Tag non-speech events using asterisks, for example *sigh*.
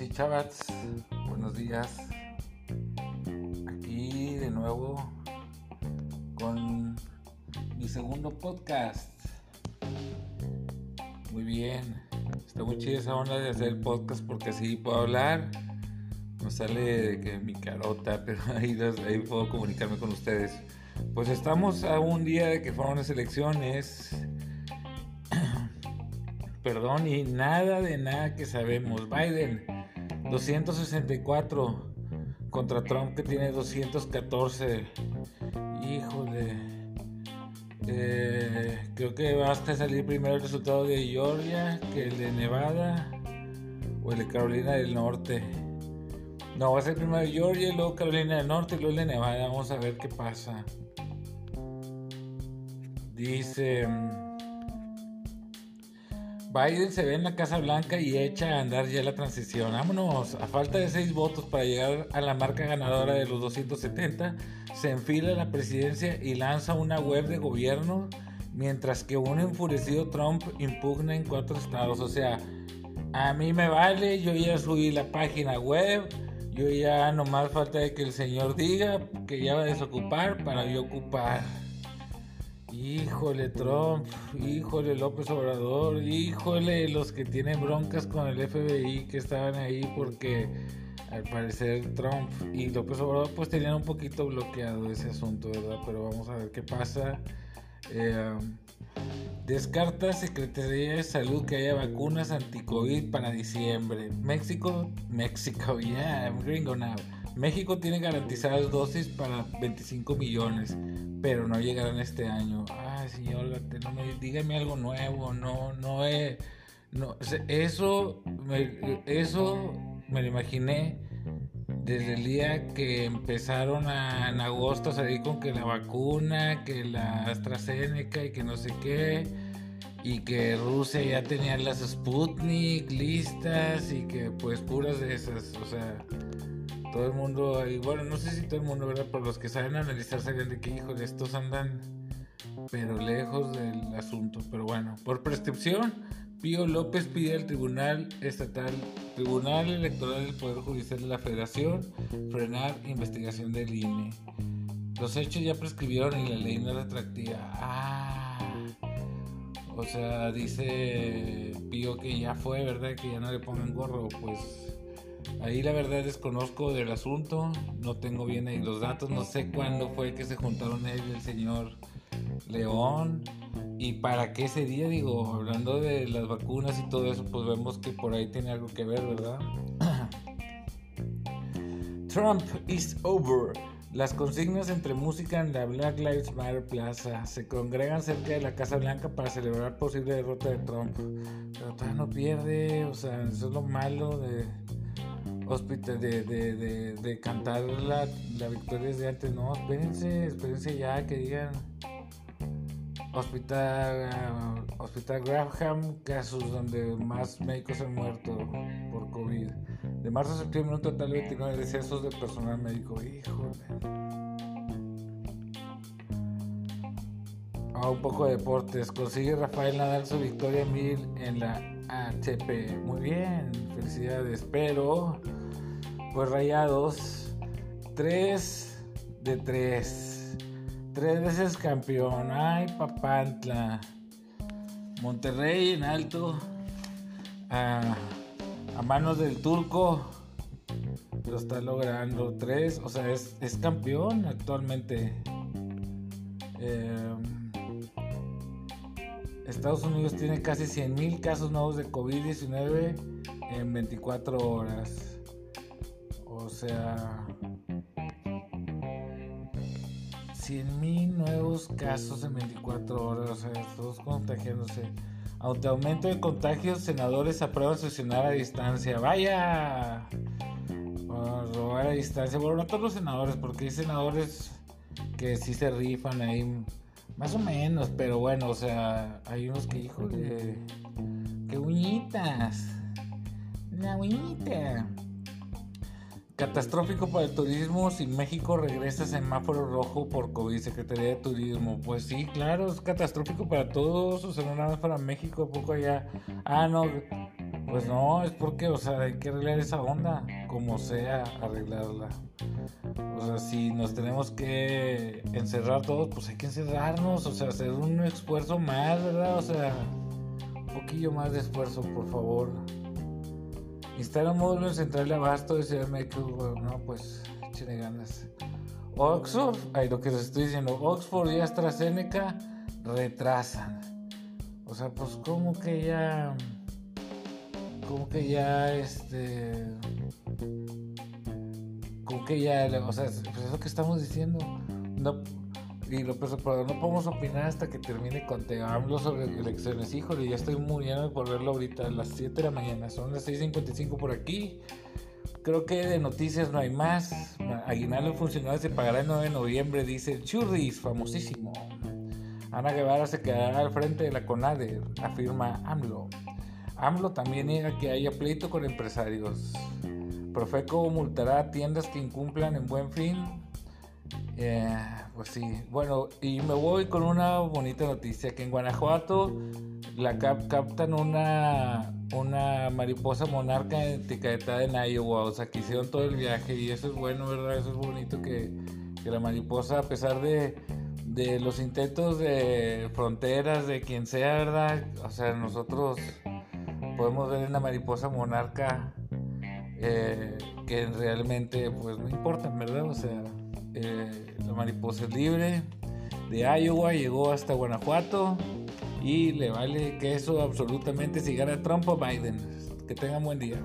y chavats, buenos días. Aquí de nuevo con mi segundo podcast. Muy bien, está muy chida esa onda de hacer podcast porque así puedo hablar. No sale que mi carota, *laughs* pero ahí, ahí puedo comunicarme con ustedes. Pues estamos a un día de que fueron las elecciones *clears throat* perdón, y nada de nada que sabemos. Biden, 264 contra Trump que tiene 214. Híjole. Eh, creo que va a salir primero el resultado de Georgia que el de Nevada o el de Carolina del Norte. No, va a ser primero Georgia, luego Carolina del Norte y luego el de Nevada. Vamos a ver qué pasa. Dice... Biden se ve en la Casa Blanca y echa a andar ya la transición. Vámonos, a falta de seis votos para llegar a la marca ganadora de los 270, se enfila la presidencia y lanza una web de gobierno, mientras que un enfurecido Trump impugna en cuatro estados. O sea, a mí me vale, yo ya subí la página web, yo ya nomás falta de que el señor diga que ya va a desocupar para yo ocupar. Híjole Trump, híjole López Obrador, híjole los que tienen broncas con el FBI que estaban ahí porque al parecer Trump y López Obrador pues tenían un poquito bloqueado ese asunto, ¿verdad? Pero vamos a ver qué pasa. Eh, descarta Secretaría de Salud que haya vacunas anti-COVID para diciembre. México, México, *laughs* yeah, I'm gringo now. México tiene garantizadas dosis para 25 millones, pero no llegarán este año. Ay, señor, no me, dígame algo nuevo, no, no es, no, eso, me, eso me lo imaginé desde el día que empezaron en agosto a salir con que la vacuna, que la AstraZeneca y que no sé qué, y que Rusia ya tenía las Sputnik listas y que pues puras de esas, o sea todo el mundo, y bueno, no sé si todo el mundo, ¿verdad? Por los que saben analizar, saben de que, hijos estos andan, pero lejos del asunto. Pero bueno, por prescripción, Pío López pide al Tribunal Estatal, Tribunal Electoral del Poder Judicial de la Federación, frenar investigación del INE. Los hechos ya prescribieron y la ley no retractiva. Ah, o sea, dice Pío que ya fue, ¿verdad? Que ya no le pongan gorro, pues Ahí la verdad desconozco del asunto, no tengo bien ahí los datos, no sé cuándo fue que se juntaron él y el señor León y para qué ese día, digo, hablando de las vacunas y todo eso, pues vemos que por ahí tiene algo que ver, ¿verdad? *clears throat* Trump is over. Las consignas entre música en la Black Lives Matter Plaza se congregan cerca de la Casa Blanca para celebrar posible derrota de Trump. Pero todavía no pierde, o sea, eso es lo malo de, hospital de, de, de, cantar la, la, victoria de antes. No, espérense, espérense ya que digan. Hospital, Hospital Graham, casos donde más médicos han muerto por COVID. De marzo a septiembre, un total de 29 decesos de personal médico. Híjole. Ah, un poco de deportes. Consigue Rafael Nadal su victoria mil en la ATP. Muy bien, felicidades. Pero pues Rayados, 3 de 3. Tres veces campeón. Ay, Papantla. Monterrey en alto. A, manos del turco. Lo está logrando. Tres. O sea, es, campeón actualmente. Em, Estados Unidos tiene casi 100.000 casos nuevos de COVID-19 en 24 horas. O sea, 100.000 nuevos casos en 24 horas, o sea, todos contagiándose. Ante aumento de contagios, senadores aprueban sesionar a distancia. ¡Vaya! robar a distancia. Bueno, no todos los senadores, porque hay senadores que sí se rifan ahí, más o menos, pero bueno, o sea, hay unos que, híjole, ¡qué uñitas! ¡Una uñita! Catastrófico para el turismo si México regresa a semáforo rojo por COVID, Secretaría de Turismo. Pues sí, claro, es catastrófico para todos, o sea, no nada más para México, poco allá. Ah, no, Pues no, es porque, o sea, hay que arreglar esa onda, como sea, arreglarla. O sea, si nos tenemos que encerrar todos, pues hay que encerrarnos, o sea, hacer un esfuerzo más, ¿verdad? O sea, un poquillo más de esfuerzo, por favor. Instala un módulo en central de abasto de Ciudad de no, pues, échenle ganas. Oxford, ahí lo que les estoy diciendo, Oxford y AstraZeneca retrasan. O sea, pues como que ya como que ya este como que ya o sea pues es lo que estamos diciendo no y lo pero no podemos opinar hasta que termine con hablo sobre elecciones. Híjole ya estoy muriendo por verlo ahorita a las 7 de la mañana son las 6.55 por aquí. Creo que de noticias no hay más. Aguinaldo funcionario se pagará el 9 de noviembre dice Churris famosísimo. Ana Guevara se quedará al frente de la CONADE afirma AMLO. AMLO también niega que haya pleito con empresarios. Profeco multará tiendas que incumplan en buen fin. Eh, pues sí, bueno, y me voy con una bonita noticia, que en Guanajuato la captan una, una mariposa monarca etiquetada en Iowa, o sea, que hicieron todo el viaje y eso es bueno, ¿verdad? Eso es bonito que, que la mariposa, a pesar de, de los intentos de fronteras, de quien sea, ¿verdad? O sea, nosotros podemos ver en la mariposa monarca eh, que realmente pues no importa, ¿verdad? O sea, eh, la mariposa es libre de Iowa, llegó hasta Guanajuato y le vale que eso absolutamente si gana Trump o Biden. Que tengan buen día.